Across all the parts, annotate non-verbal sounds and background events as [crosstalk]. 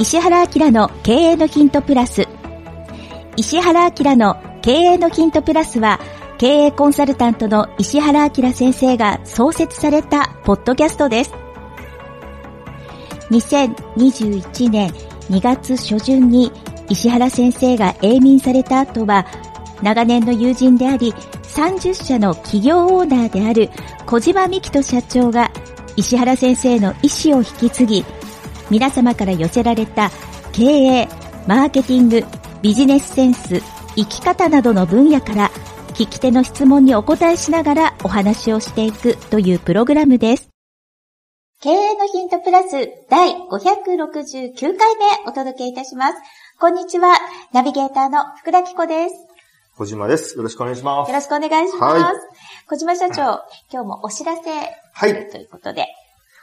石原明の経営のヒントプラス。石原明の経営のヒントプラスは経営コンサルタントの石原明先生が創設されたポッドキャストです。2021年2月初旬に石原先生が永眠された後は長年の友人であり30社の企業オーナーである小島美希人社長が石原先生の意思を引き継ぎ皆様から寄せられた経営、マーケティング、ビジネスセンス、生き方などの分野から聞き手の質問にお答えしながらお話をしていくというプログラムです。経営のヒントプラス第569回目お届けいたします。こんにちは。ナビゲーターの福田紀子です。小島です。よろしくお願いします。よろしくお願いします。はい小島社長、今日もお知らせはいということで。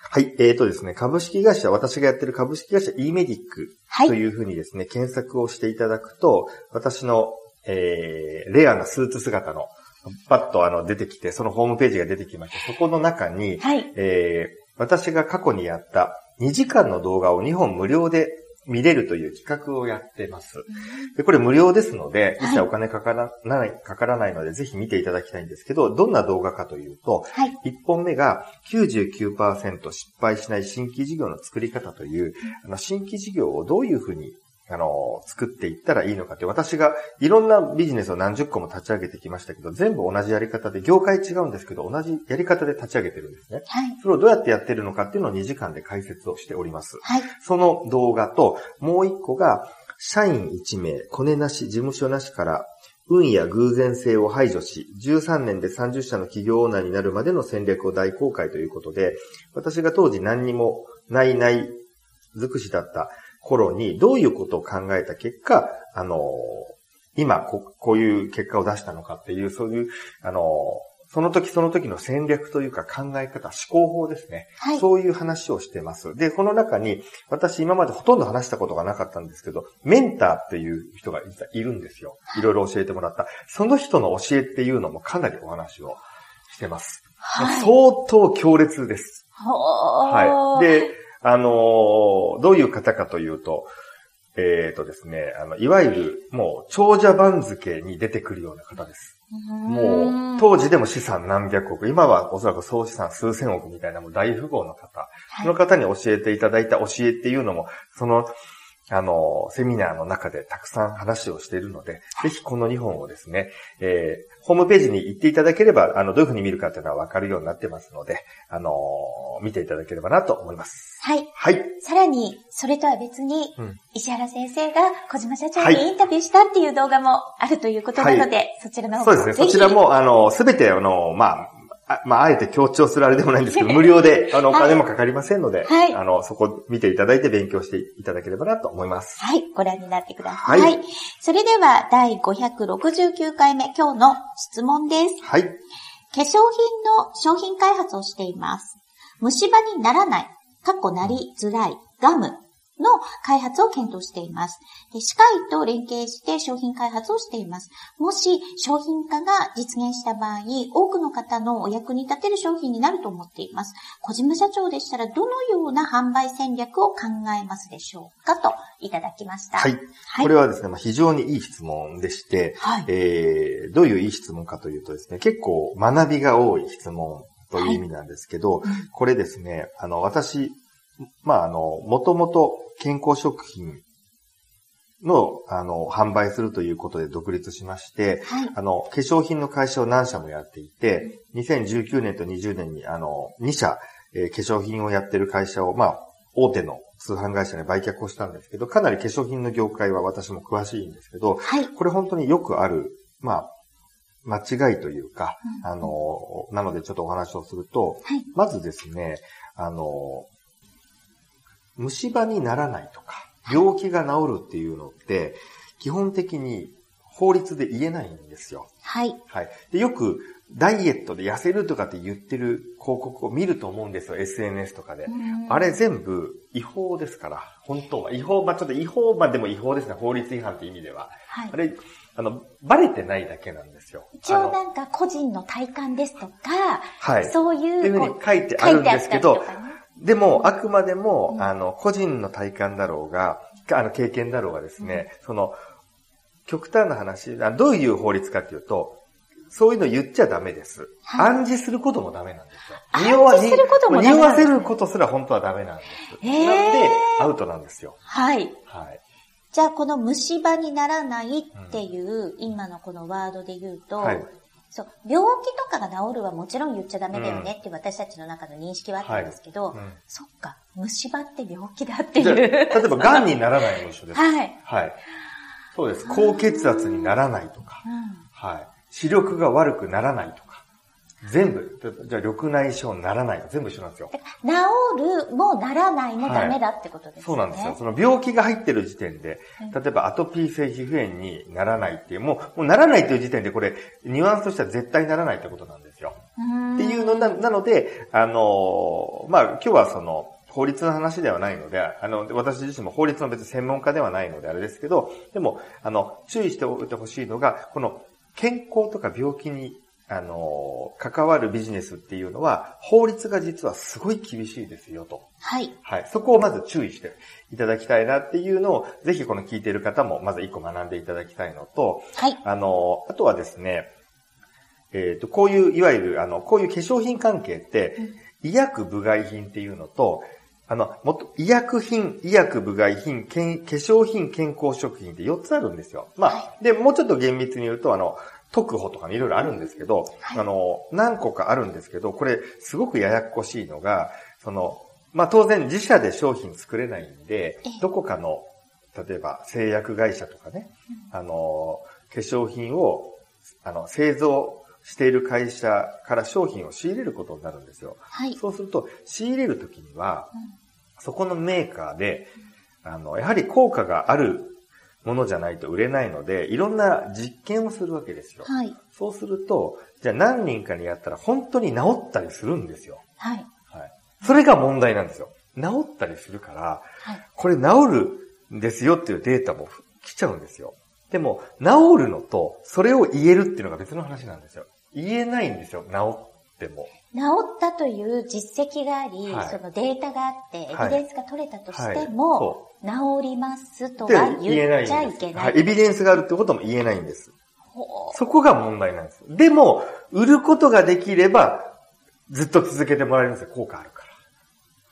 はい。えーとですね、株式会社、私がやってる株式会社 e メディックはいというふうにですね、検索をしていただくと、私の、えー、レアなスーツ姿の、パッとあの出てきて、そのホームページが出てきまして、そこの中に、はい。えー、私が過去にやった2時間の動画を2本無料で見れるという企画をやってます。で、これ無料ですので、はい一切お金かからない、かからないので、ぜひ見ていただきたいんですけど、どんな動画かというと、はい。1本目が99%失敗しない新規事業の作り方という、あの新規事業をどういうふうにあの、作っていったらいいのかって、私がいろんなビジネスを何十個も立ち上げてきましたけど、全部同じやり方で、業界違うんですけど、同じやり方で立ち上げてるんですね。はい。それをどうやってやってるのかっていうのを2時間で解説をしております。はい。その動画と、もう一個が、社員1名、コネなし、事務所なしから、運や偶然性を排除し、13年で30社の企業オーナーになるまでの戦略を大公開ということで、私が当時何にもないない尽くしだった頃に、どういうことを考えた結果、あの、今こ、こういう結果を出したのかっていう、そういう、あの、その時その時の戦略というか考え方、思考法ですね。はい。そういう話をしてます。で、この中に、私今までほとんど話したことがなかったんですけど、メンターっていう人が実はいるんですよ。いろいろ教えてもらった。その人の教えっていうのもかなりお話をしてます。はい。相当強烈です。ほはい。ー、で、あのーどういう方かというと、えっ、とですね、あの、いわゆる、もう、長者番付に出てくるような方です。もう、当時でも資産何百億、今はおそらく総資産数千億みたいなもう大富豪の方、その方に教えていただいた教えっていうのも、その、あの、セミナーの中でたくさん話をしているので、ぜひこの2本をですね、えーホームページに行っていただければ、あの、どういうふうに見るかっていうのはわかるようになってますので、あの見ていただければなと思います。はい。はい。さらに、それとは別に、うん石原先生が小島社長はいにインタビューしたっていう動画もあるということなので、そちらの方もそうですね。そちらも、あの、すべて、あの、まあ、あまあ、あえて強調するあれでもないんですけど、[laughs] 無料で、あの、お金もかかりませんので、はいあの、そこ見ていただいて勉強していただければなと思います。はい、ご覧になってください。はいそれでは、第569回目、今日の質問です。はい。化粧品の商品開発をしています。虫歯にならない、かっこなりづらい、ガムの開発を検討しています。で歯科医と連携して商品開発をしています。もし商品化が実現した場合、多くの方のお役に立てる商品になると思っています。小島社長でしたらどのような販売戦略を考えますでしょうかといただきました。はい。はい。これはですね、まあ、非常にいい質問でして、はい。えー、どういういい質問かというとですね、結構学びが多い質問という意味なんですけど、うんこれですね、あの、私、まあ、あの、もともと健康食品の、あの、販売するということで独立しまして、はい。あの、化粧品の会社を何社もやっていて、2019年と20年に、あの、2社、えー化粧品をやってる会社を、まあ、大手の通販会社に売却をしたんですけど、かなり化粧品の業界は私も詳しいんですけど、はい。これ本当によくある、まあ、間違いというか、うんあの、なのでちょっとお話をすると、はい。まずですね、あの、虫歯にならないとか、病気が治るっていうのって、基本的に法律で言えないんですよ。はい。はい。で、よく、ダイエットで痩せるとかって言ってる広告を見ると思うんですよ、SNS とかで。あれ全部違法ですから、本当は。違法、まあちょっと違法、まあでも違法ですね、法律違反って意味では。はいあ。れ、あの、バレてないだけなんですよ。一応なんか個人の体感ですとか、はい。そういうっていうふうにこ書いてあるんですけどでも、あくまでも、うんあの、個人の体感だろうが、あの経験だろうがですね、その、極端な話、あどういう法律かっていうと、そういうの言っちゃダメです。はい暗示することもダメなんですよ。暗匂わ示することもダメなんですね匂わせることすら本当はダメなんです。へーなんで、アウトなんですよ。はい。はい。じゃあ、この虫歯にならないっていう、今のこのワードで言うと、はいそう、病気とかが治るはもちろん言っちゃダメだよねって私たちの中の認識はあったんですけど、はいうんそっか、虫歯って病気だっていう。例えば、癌にならないも一緒です。[laughs] はい。はい。そうです。高血圧にならないとか、うんはい。視力が悪くならないとか、全部、じゃあ、緑内障にならないと全部一緒なんですよ。治るもならないもダメだってことですね。そうなんですよ。その病気が入ってる時点で、例えばアトピー性皮膚炎にならないっていう、もう、もうならないという時点でこれ、ニュアンスとしては絶対ならないってことなんですよ。うんっていうのな、なので、あのーまあ、今日はその、法律の話ではないので、あの、私自身も法律の別に専門家ではないのであれですけど、でも、あの、注意しておいてほしいのが、この、健康とか病気に、あのー関わるビジネスっていうのは、法律が実はすごい厳しいですよと。はい。はい。そこをまず注意していただきたいなっていうのを、ぜひこの聞いている方も、まず一個学んでいただきたいのと、はい。あの、あとはですね、えっ、と、こういう、いわゆる、あの、こういう化粧品関係って、医薬部外品っていうのと、あの、もっと、医薬品、医薬部外品、化粧品、健康食品って4つあるんですよ。まあ、で、もうちょっと厳密に言うと、あの、特保とかねいろいろあるんですけど、はいあの、何個かあるんですけど、これ、すごくややこしいのが、その、まあ当然自社で商品作れないんでええ、どこかの、例えば製薬会社とかね、あの、化粧品を、あの、製造している会社から商品を仕入れることになるんですよ。はい。そうすると、仕入れるときには、そこのメーカーで、あの、やはり効果があるものじゃないと売れないので、いろんな実験をするわけですよ。はい。そうすると、じゃあ何人かにやったら本当に治ったりするんですよ。はい。はい。それが問題なんですよ。治ったりするから、はい。これ治るんですよっていうデータも来ちゃうんですよ。でも、治るのと、それを言えるっていうのが別の話なんですよ。言えないんですよ、治っても。治ったという実績があり、はいそのデータがあって、エはいビデンスが取れたとしてはいも、治りますとは言えないん言っちゃい。けない。はい。エビデンスがあるってことも言えないんです。そこが問題なんです。でも、売ることができれば、ずっと続けてもらえるんですよ。効果あるから。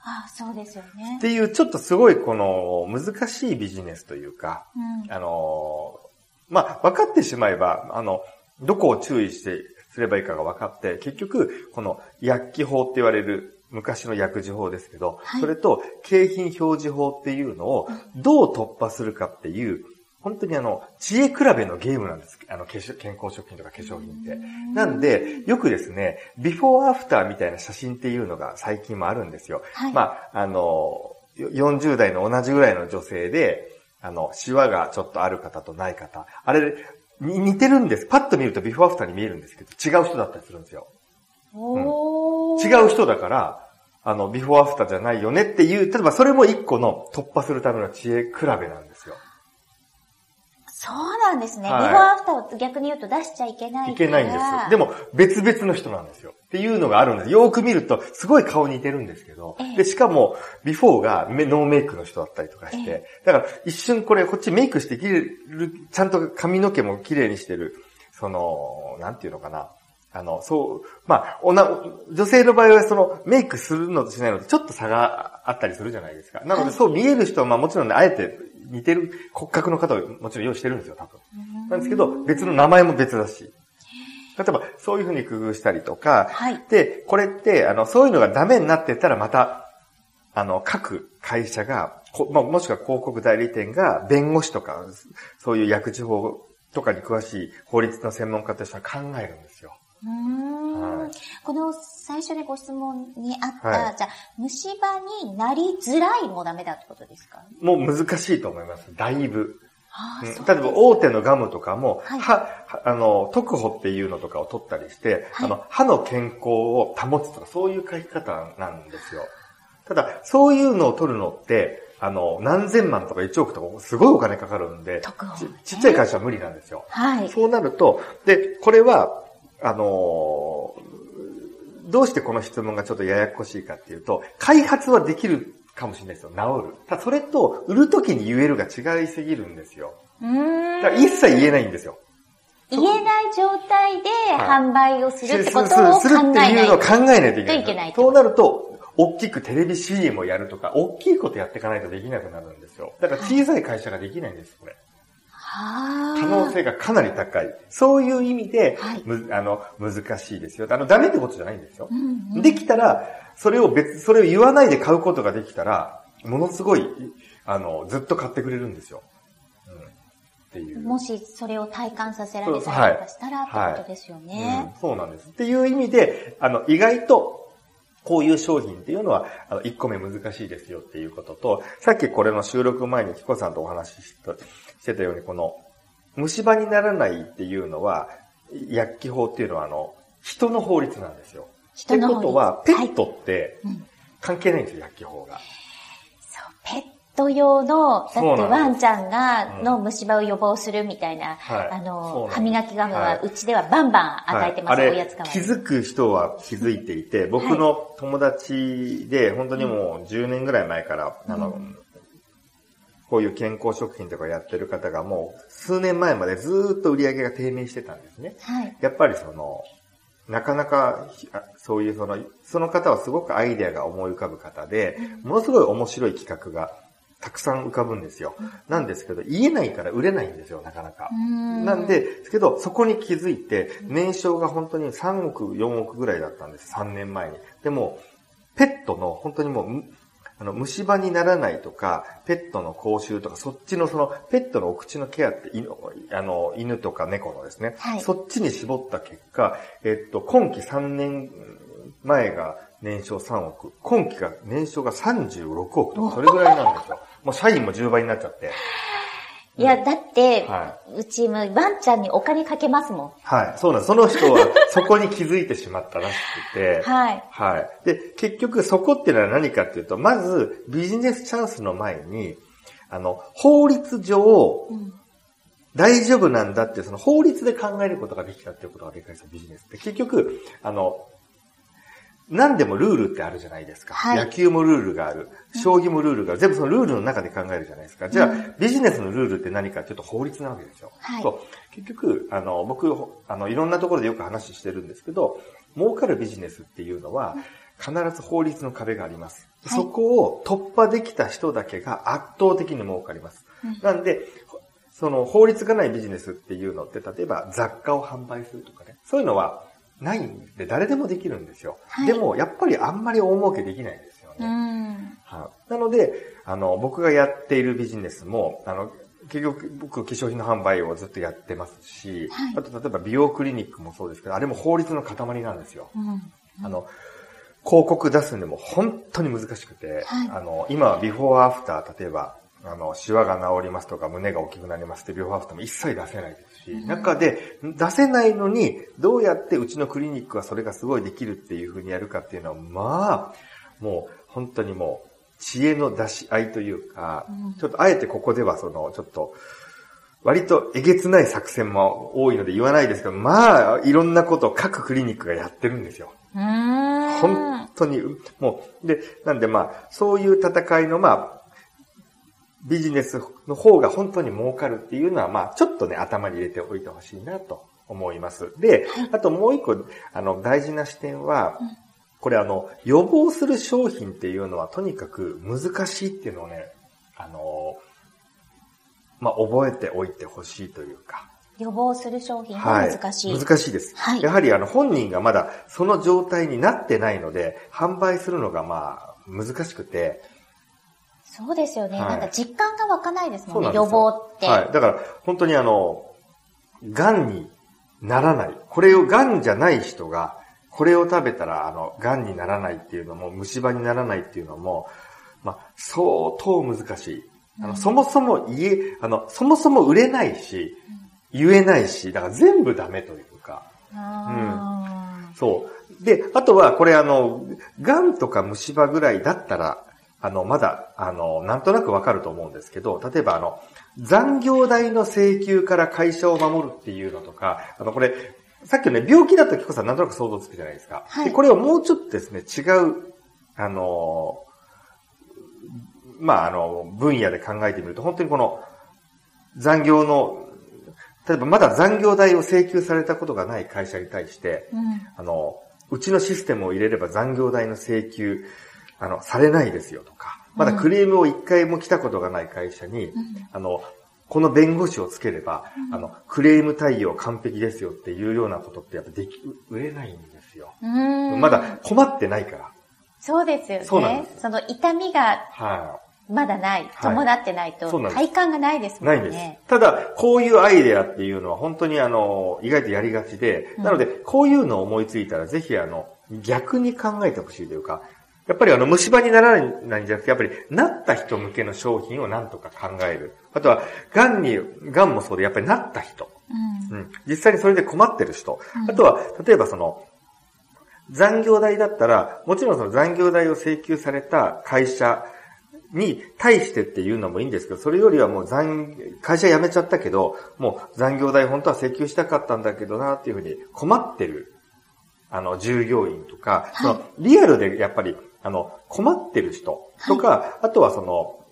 ああ、そうですよねっ。ていう、ちょっとすごいこの難しいビジネスというか、うん。あのーまあ、分かってしまえば、あの、どこを注意してすればいいかが分かって、結局、この薬機法って言われる昔の薬事法ですけど、はいそれと景品表示法っていうのをどう突破するかっていう、本当にあの、知恵比べのゲームなんです。あの、健康食品とか化粧品って。なんで、よくですね、ビフォーアフターみたいな写真っていうのが最近もあるんですよ。はいまあ、あの、よ40代の同じぐらいの女性で、あの、シワがちょっとある方とない方。あれ、に似てるんです。パッと見るとビフォーアフターに見えるんですけど、違う人だったりするんですよ。おー違う人だから、あの、ビフォーアフターじゃないよねっていう、例えばそれも一個の突破するための知恵比べなんですよ。そうなんですね。はいビフォーアフターを逆に言うと出しちゃいけないから。いけないんです。でも、別々の人なんですよ。っていうのがあるんです。よーく見ると、すごい顔似てるんですけどええ、で、しかも、ビフォーがノーメイクの人だったりとかしてえ、だから一瞬これ、こっちメイクしてきれる、ちゃんと髪の毛も綺麗にしてる、その、なんていうのかな。あの、そう、まあ、おな、女性の場合はその、メイクするのとしないのとちょっと差があったりするじゃないですか。なので、はいそう見える人は、まあもちろんね、あえて似てる骨格の方をもちろん用意してるんですよ、多分。なんですけど、別の名前も別だし。例えば、そういうふうに工夫したりとか、はいで、これって、あの、そういうのがダメになってったら、また、あの、各会社が、こまあ、もしくは広告代理店が、弁護士とか、そういう薬事法とかに詳しい法律の専門家としては考えるんですよ。この最初でご質問にあった、はいじゃあ、虫歯になりづらいもダメだってことですか？もう難しいと思います。だいぶ。うんあそう例えば大手のガムとかも、はいあの、特保っていうのとかを取ったりして、はいあの、歯の健康を保つとか、そういう書き方なんですよ。ただ、そういうのを取るのって、あの、何千万とか1億とか、すごいお金かかるんで、特保ちちっちゃい会社は無理なんですよ。はい。そうなると、で、これは、あのーどうしてこの質問がちょっとややこしいかっていうと、開発はできるかもしれないですよ。治る。ただそれと、売るときに言えるが違いすぎるんですよ。うーんだから一切言えないんですよ。言えない状態ではい販売をするってことを考するっていいうのを考えないといけない。といけないそうなると、大きくテレビ CM をやるとか、大きいことやっていかないとできなくなるんですよ。だから小さい会社ができないんです、これ。は可能性がかなり高い。そういう意味で、はいむあの、難しいですよ。あの、ダメってことじゃないんですよ。うんうんできたら、それを別、それを言わないで買うことができたら、ものすごい、あの、ずっと買ってくれるんですよ。うん。っていう。もしそれを体感させられたりとかしたらってことですよね。うん、そうなんです。っていう意味で、あの、意外と、こういう商品っていうのは、あの、1個目難しいですよっていうことと、さっきこれの収録前にキコさんとお話ししてたように、この、虫歯にならないっていうのは、薬機法っていうのは、あの、人の法律なんですよ。人の法律ってことは、ペットってうん関係ないんですよ、薬機法が。そう、ペット用の、だってワンちゃんが、うんの虫歯を予防するみたいな、はい。あの、歯磨きガムははい。うちではバンバン与えてます、はい、おやつ代わりに。気づく人は気づいていて、僕の友達で、本当にもう10年ぐらい前から、あの、うんこういう健康食品とかやってる方がもう数年前までずーっと売り上げが低迷してたんですね。はい。やっぱりその、なかなか、そういうその、その方はすごくアイデアが思い浮かぶ方で、ものすごい面白い企画がたくさん浮かぶんですよ。なんですけど、言えないから売れないんですよ、なかなか。ななんで、ですけど、そこに気づいて、年商が本当に3億、4億ぐらいだったんです、3年前に。でも、ペットの、本当にもうむ、あの、虫歯にならないとか、ペットの口臭とか、そっちのその、ペットのお口のケアって、犬あの、犬とか猫のですね、はいそっちに絞った結果、えっと、今期3年前が年商3億、今期が年商が36億とか、それぐらいなんですよ。もう社員も10倍になっちゃって。いや、だって、はうちもワンちゃんにお金かけますもはい。そうなんです。その人は [laughs] そこに気づいてしまったらしくて。ん。はい。はい。で、結局そこっていうのは何かっていうと、まずビジネスチャンスの前に、あの、法律上、うん大丈夫なんだってその法律で考えることができたっていうことがでかいですよ、ビジネスって。結局、あの、何でもルールってあるじゃないですか。はい野球もルールがある。将棋もルールがある。全部そのルールの中で考えるじゃないですか。じゃあ、うんビジネスのルールって何かっていうと法律なわけですよ。はいそう結局、あの、僕、あの、いろんなところでよく話してるんですけど、儲かるビジネスっていうのは、必ず法律の壁があります。はいそこを突破できた人だけが圧倒的に儲かります。うんなんで、その法律がないビジネスっていうのって、例えば雑貨を販売するとかね、そういうのはないんで誰でもできるんですよ。はいでも、やっぱりあんまり大儲けできないんですようね。ん。はい。なので、あの、僕がやっているビジネスも、あの、結局、僕、化粧品の販売をずっとやってますし、はいあと、例えば美容クリニックもそうですけど、あれも法律の塊なんですよ。うん。あの、広告出すのも本当に難しくて、はいあの、今はビフォーアフター、例えば、あの、シワが治りますとか、胸が大きくなりますってビフォーアフターも一切出せないですし、うん。中で出せないのに、どうやってうちのクリニックはそれがすごいできるっていう風にやるかっていうのは、まあ、もう本当にもう、知恵の出し合いというか、うん。ちょっとあえてここではその、ちょっと、割とえげつない作戦も多いので言わないですけど、まあ、いろんなことを各クリニックがやってるんですよ。本当に、もう、で、なんでまあ、そういう戦いのまあ、ビジネスの方が本当に儲かるっていうのは、まあ、ちょっとね、頭に入れておいてほしいなと思います。で、あともう一個、あの、大事な視点は、これあの、予防する商品っていうのはとにかく難しいっていうのをね、あの、まあ、覚えておいてほしいというか、予防する商品が難しい。はい、難しいです。はいやはりあの本人がまだその状態になってないので、販売するのがまあ難しくて、そうですよね。はいなんか実感が湧かないですもんなん予防って。はい。だから本当にあの、癌にならない。これを癌じゃない人が、これを食べたらあの、癌にならないっていうのも、虫歯にならないっていうのも、まあ、相当難しい。あの、そもそも言え、あの、そもそも売れないし、言えないし、だから全部ダメというか。あそう。で、あとは、これあの、癌とか虫歯ぐらいだったら、あの、まだ、あの、なんとなくわかると思うんですけど、例えばあの、残業代の請求から会社を守るっていうのとか、あの、これ、さっきのね、病気だとキコさんなんとなく想像つくじゃないですか。はいでこれをもうちょっとですね、違う、あの、まあ、あの、分野で考えてみると、本当にこの、残業の、例えばまだ残業代を請求されたことがない会社に対して、うん、あの、うちのシステムを入れれば残業代の請求、あの、されないですよとか、まだクレームを一回も来たことがない会社に、うん、あの、この弁護士をつければ、うん、あの、クレーム対応完璧ですよっていうようなことってやっぱでき、売れないんですよ。まだ困ってないから。そうですよね。そうなんです。その痛みが、はい。まだない、伴ってないと、体感がないですもんね。ないんです。ただ、こういうアイデアっていうのは本当にあの、意外とやりがちで、なので、こういうのを思いついたら、ぜひあの、逆に考えてほしいというか、やっぱりあの、虫歯にならないんじゃなくて、やっぱり、なった人向けの商品を何とか考える。あとは、癌に、癌もそうで、やっぱりなった人。うん、うん。実際にそれで困ってる人。うん、あとは、例えばその、残業代だったら、もちろんその残業代を請求された会社に対してっていうのもいいんですけど、それよりはもう残、会社辞めちゃったけど、もう残業代本当は請求したかったんだけどなっていうふうに困ってる、あの、従業員とか、はい、そのリアルでやっぱりあの、困ってる人とか、はい、あとはその、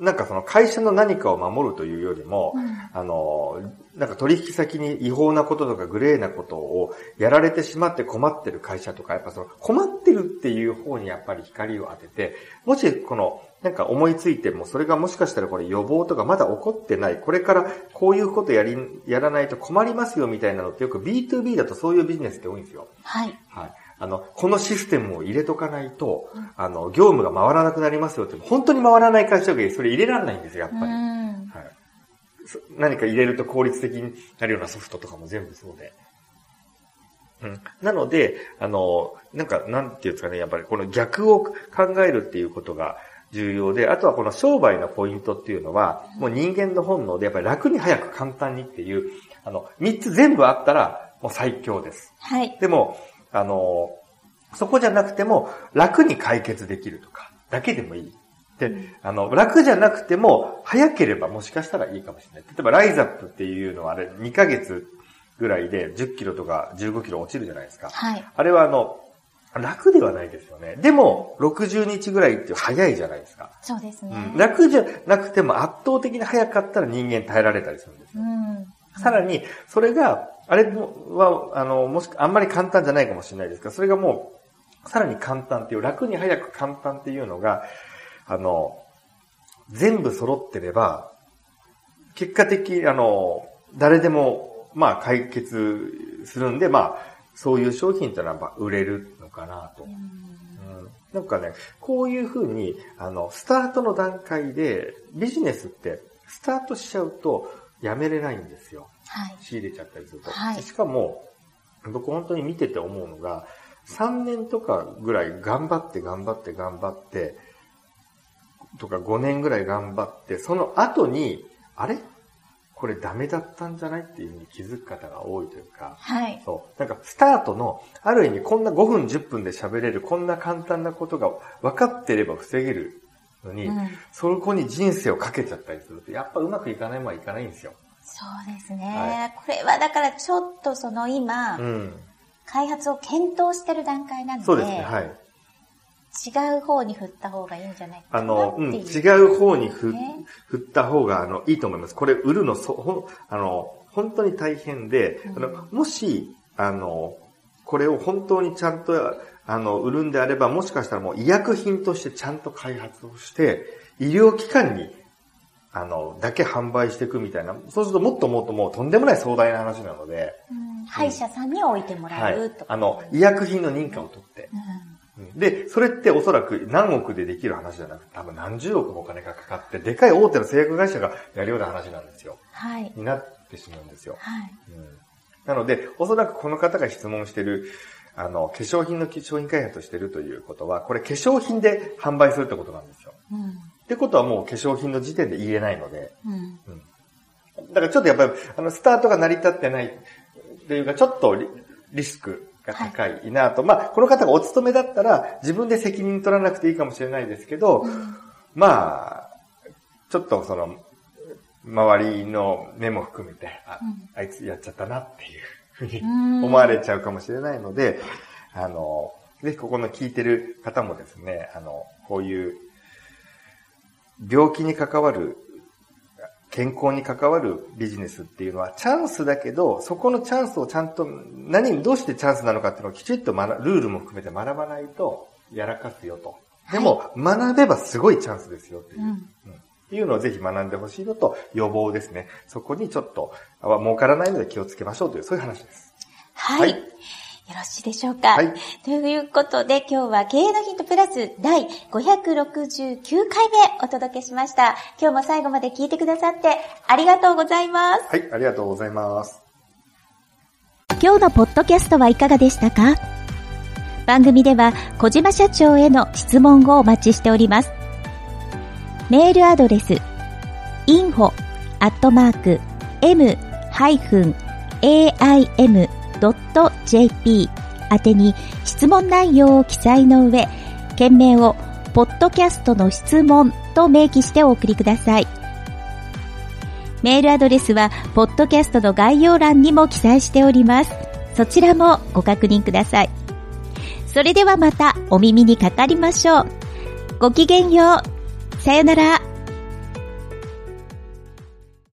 なんかその会社の何かを守るというよりも、うん、あの、なんか取引先に違法なこととかグレーなことをやられてしまって困ってる会社とか、やっぱその困ってるっていう方にやっぱり光を当てて、もしこのなんか思いついても、それがもしかしたらこれ予防とかまだ起こってない、これからこういうことやり、やらないと困りますよみたいなのってよく B2B だとそういうビジネスって多いんですよ。はい。はい。あの、このシステムを入れとかないと、うん、あの、業務が回らなくなりますよって、本当に回らない会社がそれ入れられないんですよ、やっぱり。はい、何か入れると効率的になるようなソフトとかも全部そうで。うん、なので、あの、なんか、なんていうんですかね、やっぱりこの逆を考えるっていうことが重要で、あとはこの商売のポイントっていうのは、もう人間の本能でやっぱり楽に早く簡単にっていう、あの、三つ全部あったらもう最強です。はい。でも、あの、そこじゃなくても楽に解決できるとか、だけでもいい。で、あの、楽じゃなくても、早ければもしかしたらいいかもしれない。例えば、ライザップっていうのはあれ、2ヶ月ぐらいで10キロとか15キロ落ちるじゃないですか。はい。あれはあの、楽ではないですよね。でも、60日ぐらいって早いじゃないですか。そうですね。うん、楽じゃなくても圧倒的に早かったら人間耐えられたりするんですよ。うん、さらに、それが、あれは、あの、もし、あんまり簡単じゃないかもしれないですが、それがもう、さらに簡単っていう、楽に早く簡単っていうのが、あの、全部揃ってれば、結果的、あの、誰でも、まあ、解決するんで、まあ、そういう商品ってのは、売れるのかなと。うん、なんかね、こういうふうに、あの、スタートの段階で、ビジネスって、スタートしちゃうと、やめれないんですよ。はい、仕入れちゃったりすると。はい、しかも、僕本当に見てて思うのが、3年とかぐらい頑張って頑張って頑張って、とか5年ぐらい頑張って、その後に、あれ？これダメだったんじゃない？っていうふうに気づく方が多いというか、はい。そう。なんかスタートの、ある意味こんな5分10分で喋れる、こんな簡単なことが分かってれば防げるのに、うん、そこに人生をかけちゃったりすると、やっぱうまくいかないもんはいかないんですよ。そうですね。はい、これはだからちょっとその今、うん、開発を検討してる段階なので、そうですね、はい。違う方に振った方がいいんじゃないかなあの、うん、違う方に振振った方が、あの、いいと思います。これ、売るの、そ、ほあの、本当に大変で、うん、あの、もし、あの、これを本当にちゃんと、あの、売るんであれば、もしかしたらもう医薬品としてちゃんと開発をして、医療機関に、あの、だけ販売していくみたいな。そうするともっともっともうとんでもない壮大な話なので。うん、歯医者さんに置いてもらう、はい、とあの、医薬品の認可を取って。うん、で、それっておそらく何億でできる話じゃなくて、多分何十億もお金がかかって、でかい大手の製薬会社がやるような話なんですよ。はい。になってしまうんですよ。はい。うん、なので、おそらくこの方が質問してる、あの、化粧品の商品開発をしてるということは、これ化粧品で販売するってことなんですよ。うん、ってことはもう化粧品の時点で言えないので、うん、うん、だからちょっとやっぱり、あの、スタートが成り立ってないっていうか、ちょっとリスクが高いなと、はい、まあ、この方がお勤めだったら自分で責任取らなくていいかもしれないですけど、うん、まあ、ちょっとその、周りの目も含めて、あ、あいつやっちゃったなっていう。ふうに思われちゃうかもしれないので、あの、ぜひここの聞いてる方もですね、あの、こういう、病気に関わる、健康に関わるビジネスっていうのはチャンスだけど、そこのチャンスをちゃんと、何、どうしてチャンスなのかっていうのをきちっと学ルールも含めて学ばないと、やらかすよと。でも、学べばすごいチャンスですよっていう。うん、っていうのをぜひ学んでほしいのと、予防ですね。そこにちょっと、儲からないので気をつけましょうという、そういう話です。はい、はいよろしいでしょうか？はい。ということで、今日は経営のヒントプラス第569回目お届けしました。今日も最後まで聞いてくださってありがとうございます。はい、ありがとうございます。今日のポッドキャストはいかがでしたか？番組では小島社長への質問をお待ちしております。メールアドレス info アットマーク m-aim .jp 宛てに質問内容を記載の上、件名をポッドキャストの質問と明記してお送りください。メールアドレスは、ポッドキャストの概要欄にも記載しております。そちらもご確認ください。それではまたお耳にかかりましょう。ごきげんよう。さよなら。